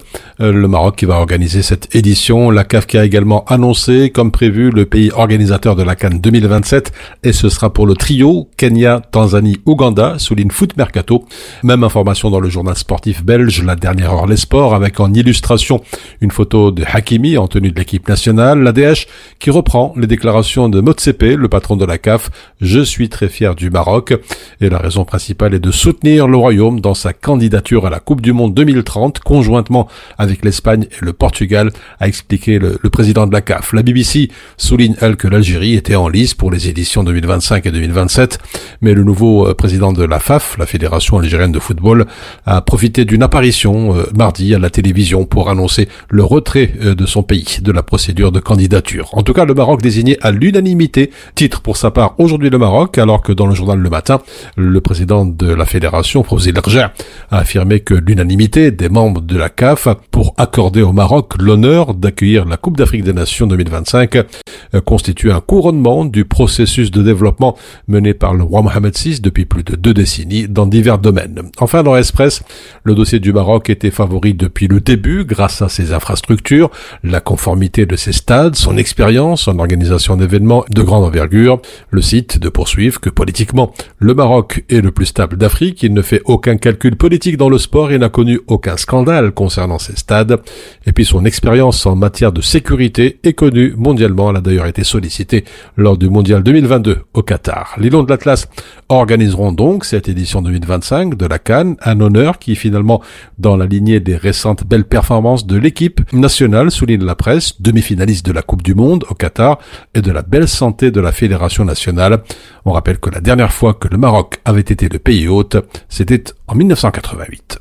Euh, le Maroc qui va organiser cette édition. La CAF qui a également annoncé, comme prévu, le pays organisateur de la Cannes 2027. Et ce sera pour le trio Kenya, Tanzanie, Ouganda, souligne Foot Mercato. Même information dans le journal sportif belge, la dernière heure les sports, avec en illustration une photo de Hakimi en tenue de l'équipe nationale. La DH qui reprend les déclarations de Motsepe, le patron de la CAF. Je suis très fier du Maroc. Et la raison principale est de soutenir le Royaume dans sa candidature à la Coupe du Monde 2030, conjointement avec l'Espagne et le Portugal, a expliqué le, le président de la CAF. La BBC souligne, elle, que l'Algérie était en lice pour les éditions 2025 et 2027, mais le nouveau euh, président de la FAF, la Fédération algérienne de football, a profité d'une apparition euh, mardi à la télévision pour annoncer le retrait euh, de son pays de la procédure de candidature. En tout cas, le Maroc désigné à l'unanimité, titre pour sa part aujourd'hui le Maroc, alors que dans le journal Le Matin, le président de la fédération, Fawzi Lerger, a affirmé que l'unanimité des membres de la CAF pour accorder au Maroc l'honneur d'accueillir la Coupe d'Afrique des Nations 2025 euh, constitue un couronnement du processus de développement mené par le roi Mohamed VI depuis plus de deux décennies dans divers domaines. Enfin, dans Express, le dossier du Maroc était favori depuis le début grâce à ses infrastructures, la conformité de ses stades, son expérience en organisation d'événements de grande envergure. Le site de poursuivre que politiquement, le Maroc est le plus stable d'Afrique, il ne fait aucun calcul politique dans le sport et n'a connu aucun scandale concernant ses stades. Et puis son expérience en matière de sécurité est connue mondialement. Elle a d'ailleurs été sollicitée lors du mondial 2022 au Qatar. Les Lions de l'Atlas organiseront donc cette édition 2025 de la Cannes, un honneur qui finalement dans la lignée des récentes belles performances de l'équipe nationale, souligne la presse, demi-finaliste de la Coupe du Monde au Qatar et de la belle santé de la Fédération nationale. On rappelle que la dernière fois que le Maroc avait été le pays hôte, c'était en 1988.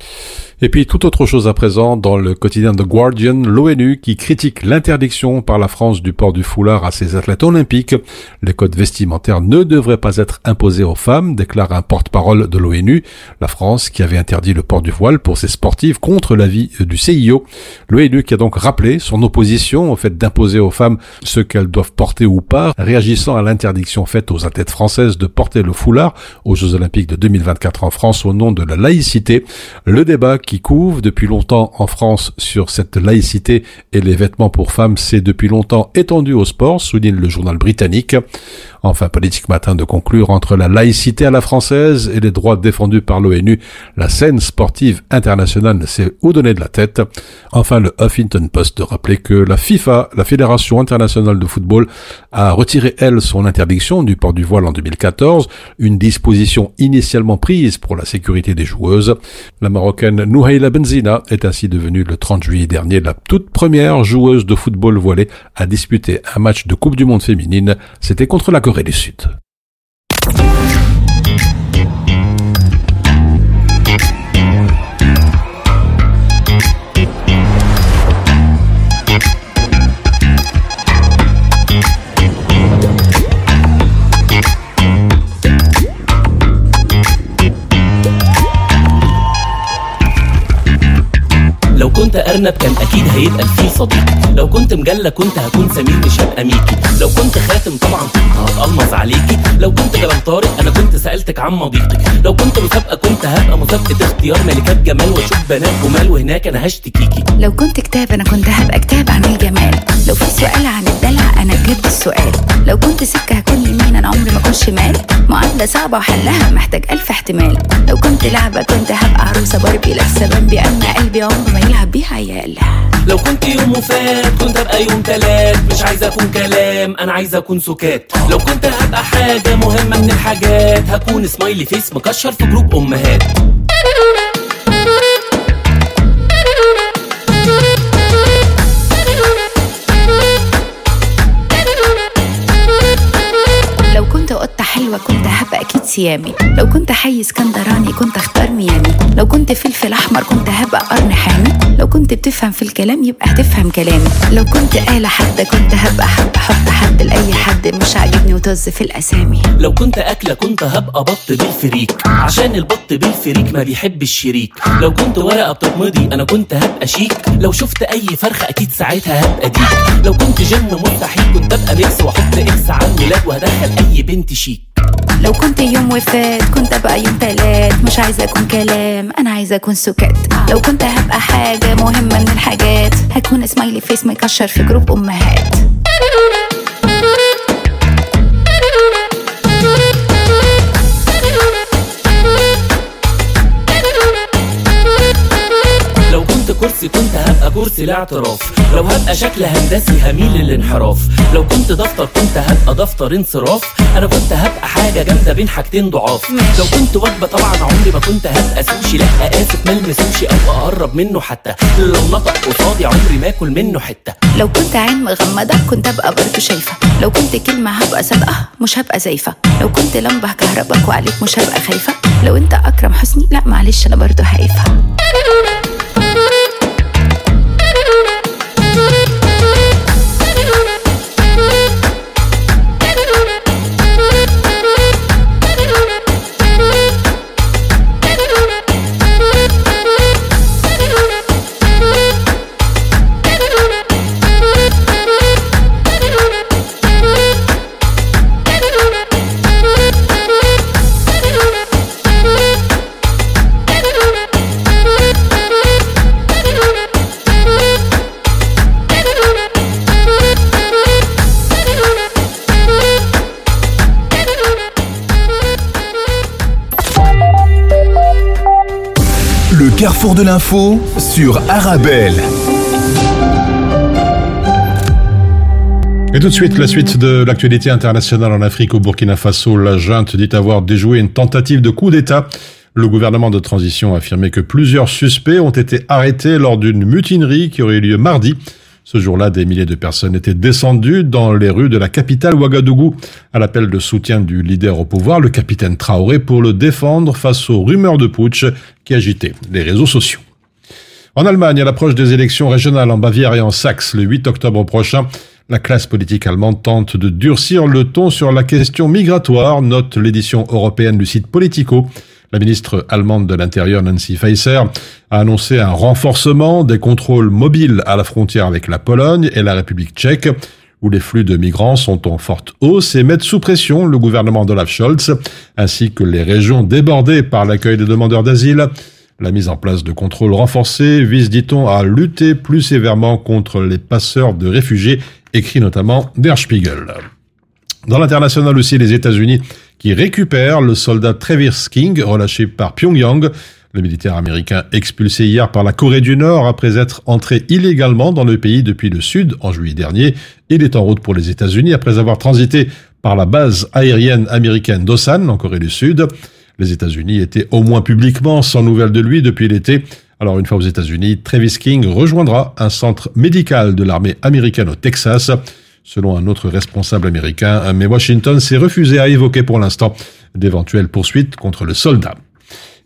Et puis tout autre chose à présent dans le quotidien The Guardian, l'ONU qui critique l'interdiction par la France du port du foulard à ses athlètes olympiques. Les codes vestimentaires ne devraient pas être imposés aux femmes, déclare un porte-parole de l'ONU. La France qui avait interdit le port du voile pour ses sportives contre l'avis du CIO. L'ONU qui a donc rappelé son opposition au fait d'imposer aux femmes ce qu'elles doivent porter ou pas, réagissant à l'interdiction faite aux athlètes françaises de porter le foulard aux Jeux Olympiques de 2024 en France au nom de la laïcité. Le débat qui couvre depuis longtemps en France sur cette laïcité et les vêtements pour femmes s'est depuis longtemps étendu au sport, souligne le journal britannique. Enfin, Politique Matin de conclure entre la laïcité à la française et les droits défendus par l'ONU, la scène sportive internationale ne sait où donner de la tête. Enfin, le Huffington Post de rappeler que la FIFA, la Fédération internationale de football, a retiré, elle, son interdiction du port du voile en 2014, une disposition initialement prise pour la sécurité des joueuses. La Marocaine Nouhaila Benzina est ainsi devenue le 30 juillet dernier la toute première joueuse de football voilé à disputer un match de Coupe du Monde féminine. C'était contre la Corée du Sud. لو كنت أرنب كان أكيد هيبقى الفيل صديق. لو كنت مجلة كنت هكون سمير مش هبقى ميكي. لو كنت خاتم طبعا كنت هتقمص عليكي. لو كنت جبل طارق أنا كنت سألتك عن مضيقك. لو كنت مسابقة كنت هبقى مسابقة اختيار ملكات جمال وأشوف بنات جمال وهناك أنا هشتكيكي. لو كنت كتاب أنا كنت هبقى كتاب عن الجمال لو في سؤال عن الدلع أنا بجد السؤال. لو كنت سكة هكون يمين أنا عمري ما اكون شمال معادله صعبة وحلها محتاج ألف احتمال. لو كنت لعبة كنت هبقى عروسة باربي. لابسه بامبي اما قلبي عمره ما يلعب بيها عيال لو كنت يوم وفات كنت أبقى يوم تلات. مش عايز أكون كلام أنا عايز أكون سكات. لو كنت هبقى حاجة مهمة من الحاجات هكون سمايلي فيس مكشر في جروب أمهات. سيامي لو كنت حي اسكندراني كنت أختار ميامي. لو كنت فلفل أحمر كنت هبقى قرن حامي لو كنت بتفهم في الكلام يبقى هتفهم كلامي. لو كنت آلة حادة كنت هبقى حب حط حد لأي حد مش عاجبني وطز في الأسامي. لو كنت أكلة كنت هبقى بط بالفريك. عشان البط بالفريك ما بيحب الشريك لو كنت ورقة بتتمضي أنا كنت هبقى شيك. لو شفت أي فرخة أكيد ساعتها هبقى ديك. لو كنت جن مستحيل كنت أبقى ميكس وأحط إكس على الميلاد وهدخل أي بنت شيك. لو كنت يوم وفات كنت أبقى يوم تلات. مش عايزة أكون كلام أنا عايزة أكون سكات لو كنت هبقى حاجة مهمة من الحاجات هكون سمايلي فيس مكشر في جروب أمهات. كرسي كنت هبقى كرسي الاعتراف. لو هبقى شكل هندسي هميل للانحراف. لو كنت دفتر كنت هبقى دفتر انصراف. أنا كنت هبقى حاجة جامدة بين حاجتين ضعاف. لو كنت وجبة طبعا عمري ما كنت هبقى سوشي. لا آسف ملمس سوشي أو أقرب منه حتى. لو نطق قصادي عمري ما آكل منه حتة. لو كنت عين مغمضة كنت أبقى برضه شايفة. لو كنت كلمة هبقى صادقة مش هبقى زايفة. لو كنت لمبة كهربك وعليك مش هبقى خايفة. لو أنت أكرم حسني لا معلش أنا برضه هايفة. De l'info sur Arabelle. Et tout de suite, la suite de l'actualité internationale en Afrique au Burkina Faso. La junte dit avoir déjoué une tentative de coup d'État. Le gouvernement de transition a affirmé que plusieurs suspects ont été arrêtés lors d'une mutinerie qui aurait eu lieu mardi. Ce jour-là, des milliers de personnes étaient descendues dans les rues de la capitale Ouagadougou à l'appel de soutien du leader au pouvoir, le capitaine Traoré, pour le défendre face aux rumeurs de putsch qui agitaient les réseaux sociaux. En Allemagne, à l'approche des élections régionales en Bavière et en Saxe le 8 octobre prochain, la classe politique allemande tente de durcir le ton sur la question migratoire, note l'édition européenne du site Politico. La ministre allemande de l'Intérieur, Nancy Faeser, a annoncé un renforcement des contrôles mobiles à la frontière avec la Pologne et la République tchèque, où les flux de migrants sont en forte hausse et mettent sous pression le gouvernement d'Olaf Scholz, ainsi que les régions débordées par l'accueil des demandeurs d'asile. La mise en place de contrôles renforcés vise, dit-on, à lutter plus sévèrement contre les passeurs de réfugiés, écrit notamment Der Spiegel. Dans l'international aussi, les États-Unis qui récupèrent le soldat Travis King relâché par Pyongyang. Le militaire américain expulsé hier par la Corée du Nord après être entré illégalement dans le pays depuis le sud en juillet dernier. Il est en route pour les États-Unis après avoir transité par la base aérienne américaine d'Osan en Corée du Sud. Les États-Unis étaient au moins publiquement sans nouvelles de lui depuis l'été. Alors une fois aux États-Unis, Travis King rejoindra un centre médical de l'armée américaine au Texas selon un autre responsable américain, mais Washington s'est refusé à évoquer pour l'instant d'éventuelles poursuites contre le soldat.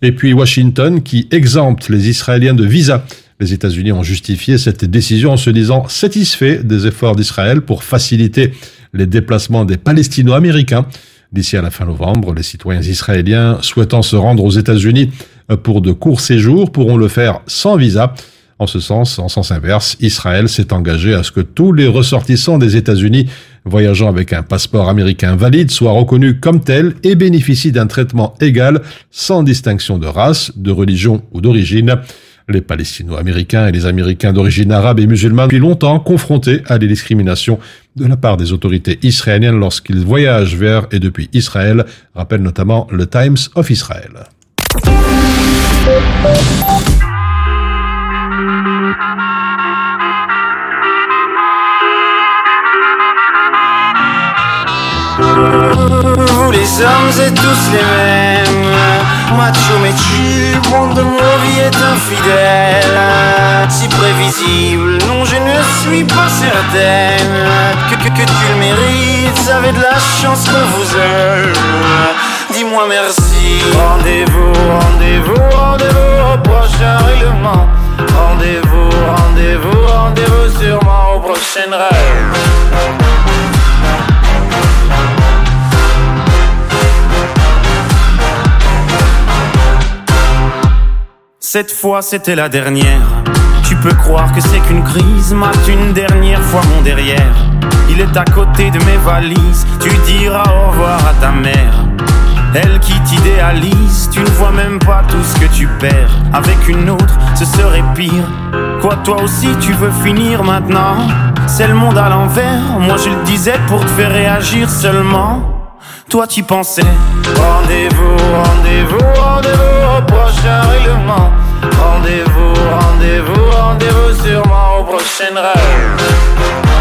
Et puis Washington qui exempte les Israéliens de visa. Les États-Unis ont justifié cette décision en se disant satisfaits des efforts d'Israël pour faciliter les déplacements des Palestino-Américains. D'ici à la fin novembre, les citoyens israéliens souhaitant se rendre aux États-Unis pour de courts séjours pourront le faire sans visa. En ce sens, en sens inverse, Israël s'est engagé à ce que tous les ressortissants des États-Unis voyageant avec un passeport américain valide soient reconnus comme tels et bénéficient d'un traitement égal sans distinction de race, de religion ou d'origine. Les Palestino-Américains et les Américains d'origine arabe et musulmane depuis longtemps confrontés à des discriminations de la part des autorités israéliennes lorsqu'ils voyagent vers et depuis Israël, rappelle notamment le Times of Israel. Vous les hommes êtes tous les mêmes Macho mais tu, monde de vie est infidèle Si prévisible, non je ne suis pas certaine Que, que, que tu le mérites, avez de la chance qu'on vous aime dis-moi merci. Rendez-vous, rendez-vous, rendez-vous au prochain règlement. Rendez-vous, rendez-vous, rendez-vous sûrement au prochain rêve. Cette fois c'était la dernière. Tu peux croire que c'est qu'une crise, mate une dernière fois mon derrière. Il est à côté de mes valises, tu diras au revoir à ta mère. Elle qui t'idéalise, tu ne vois même pas tout ce que tu perds. Avec une autre, ce serait pire. Quoi, toi aussi, tu veux finir maintenant? C'est le monde à l'envers, moi je le disais pour te faire réagir seulement. Toi, tu pensais. Rendez-vous, rendez-vous, rendez-vous au prochain règlement. Rendez-vous, rendez-vous, rendez-vous sûrement au prochain rêve.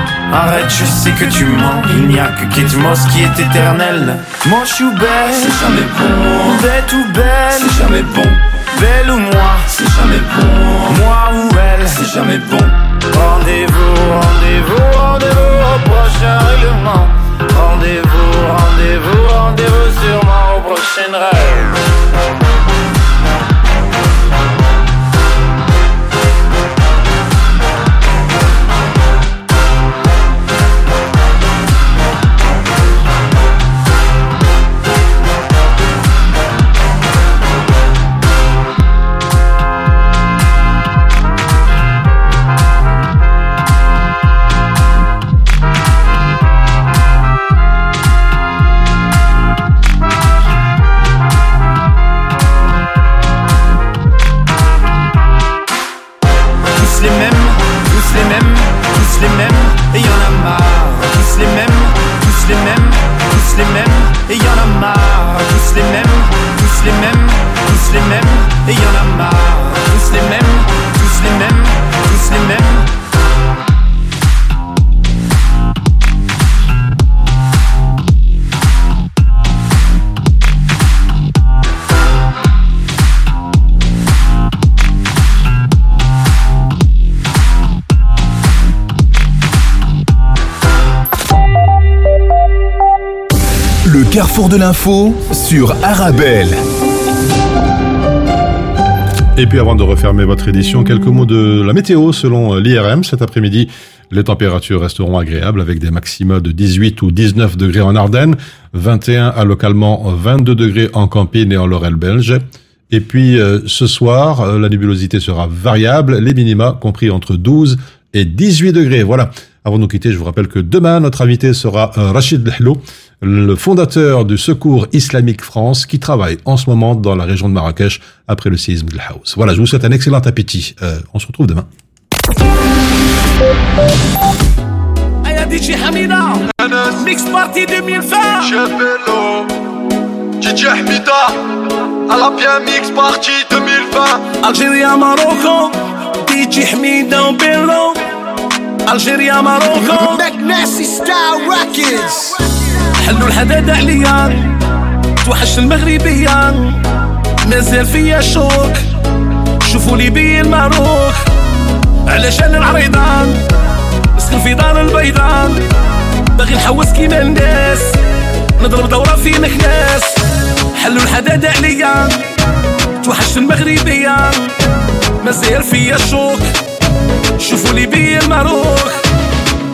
Arrête, je sais que tu mens. Il n'y a que Kate Moss qui est éternel. Moche ou belle, c'est jamais bon. Bête ou belle, c'est jamais bon. Belle ou moi, c'est jamais bon. Moi ou elle, c'est jamais bon. Rendez-vous, rendez-vous, rendez-vous au prochain règlement. Rendez-vous, rendez-vous, rendez-vous sûrement au prochain rêve. De l'info sur Arabelle. Et puis avant de refermer votre édition, quelques mots de la météo selon l'IRM. Cet après-midi, les températures resteront agréables avec des maxima de 18 ou 19 degrés en Ardennes, 21 à localement 22 degrés en Campine et en Lorel belge. Et puis euh, ce soir, euh, la nébulosité sera variable, les minima compris entre 12 et 18 degrés. Voilà. Avant de nous quitter, je vous rappelle que demain, notre invité sera euh, Rachid Lehlo, le fondateur du Secours Islamique France, qui travaille en ce moment dans la région de Marrakech après le séisme de la House. Voilà, je vous souhaite un excellent appétit. Euh, on se retrouve demain. Aya DJ Hamida Mix Party 2020 Chapello DJ Hamida à la bien Mix Party 2020 Algérie à Marocco DJ Hamida au Algérie à Marocco Nasty Style Records حلوا الحداد عليا. توحش المغربية مازال فيا شوك. شوفوا لي بي الماروك علشان العريضان. نسكن في دار البيضان. باغي نحوس كيما الناس. نضرب دورة في مكناس. حلوا الحداد عليا. توحش المغربية مازال فيا شوك. شوفوا لي بي الماروك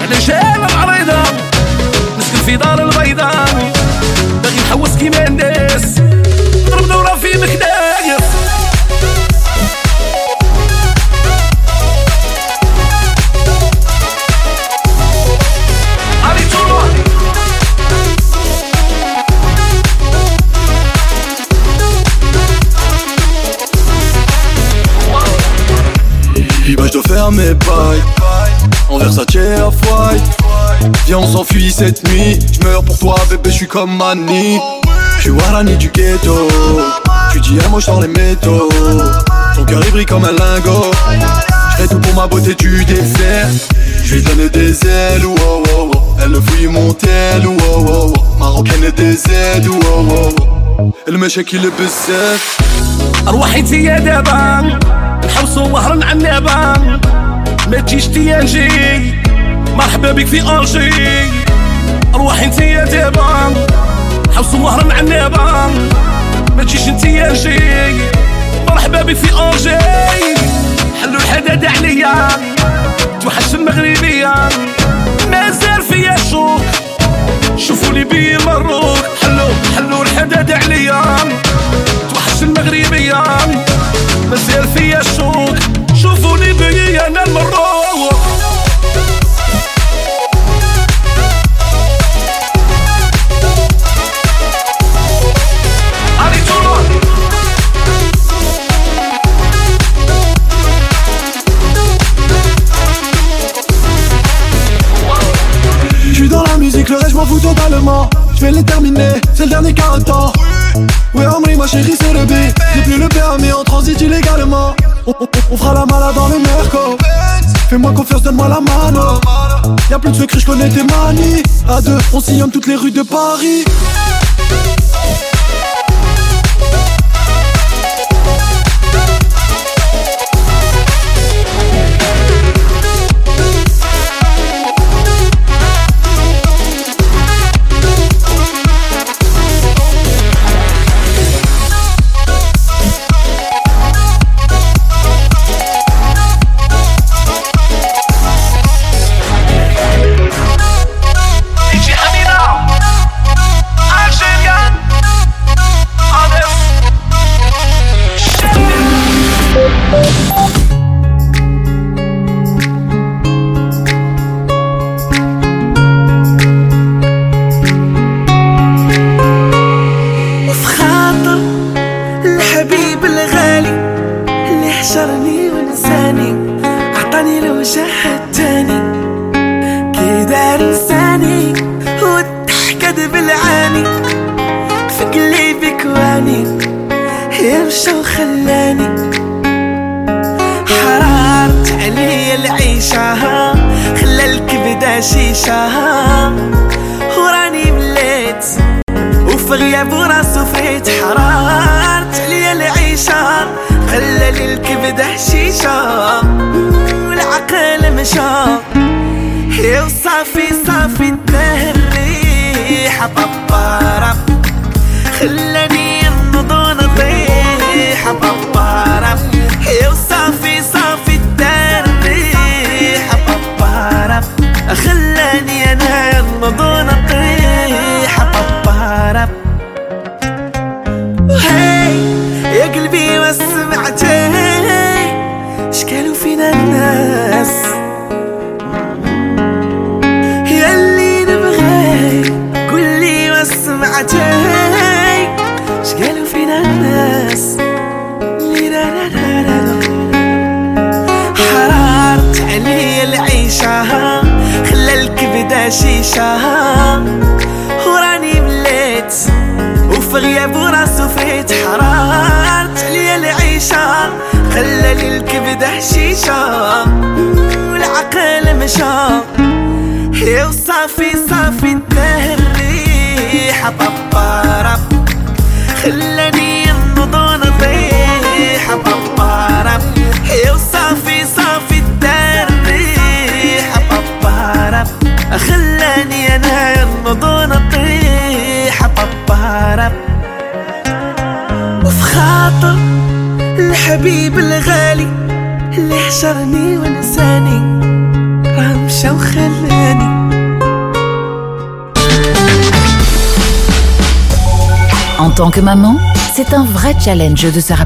علشان العريضان نسكن في دار البيضاء باغي نحوس كيما الناس نضرب دورة في مكناس Image de fer jouer à mes bails. En Versace Off-White. Viens, on s'enfuit cette nuit. Je meurs pour toi, bébé, je suis comme Mani. Je suis Warani du ghetto. Tu dis, moi je les métaux. Ton cœur est brille comme un lingot. Je fais tout pour ma beauté du dessert. Je lui donne des ailes, wow, wow, wow. Elle fouille mon tel, wow, wow, wow. Marocaine des ailes, wow, wow, wow. المشاكل بزاف ارواحي انت يا دابا نحوسو وهرن عنابا ما تجيش تيانجي مرحبا بك في انجي ارواحي أنت يا دابا. نحوسو وهرن عنابا ما تجيش أنت يانجي مرحبا بك في انجي حلو الحداد عليا. توحش المغربية. مازال فيا شوق. شوفوا لي بي مروك حلو حلو الحداد عليا. توحش المغربية. مازال فيا شوق. شوفوا لي بي انا المروك Allez tout le monde Je suis dans la musique, le reste je m'en fous totalement Je vais les terminer, c'est le dernier quart de temps Ouais Amri ma chérie c'est le B J'ai plus le permis en transit illégalement on, fera la malade dans le merco Fais-moi confiance, donne-moi la mano. Y'a plus de secret, je connais tes manies. À deux, on sillonne toutes les rues de Paris وراني مليت وفي غياب راسو فيت حرارت عليا العيشة خلى لي الكبدة حشيشة والعقل مشى يا وصافي صافي الدهر ريحة بابارا خلاني النضون طيحة بابارا يا وصافي صافي الدهر ريحة بابارا خلاني بدون اطيح طبارب. هاي يا قلبي ما سمعتي شكلوا فينا الناس؟ شيشه وراني مليت وفي غياب وراسو فريت حرارت عليا العيشة. خلالي الكبد حشيشة والعقل مشى. يا وصافي صافي الدهر ريحة طبارة خلاني خلاني أنا النضون طيحة بابارا وفي خاطر الحبيب الغالي اللي حشرني ونساني راه مشى وخلاني. En tant que maman, c'est un vrai challenge de se rappeler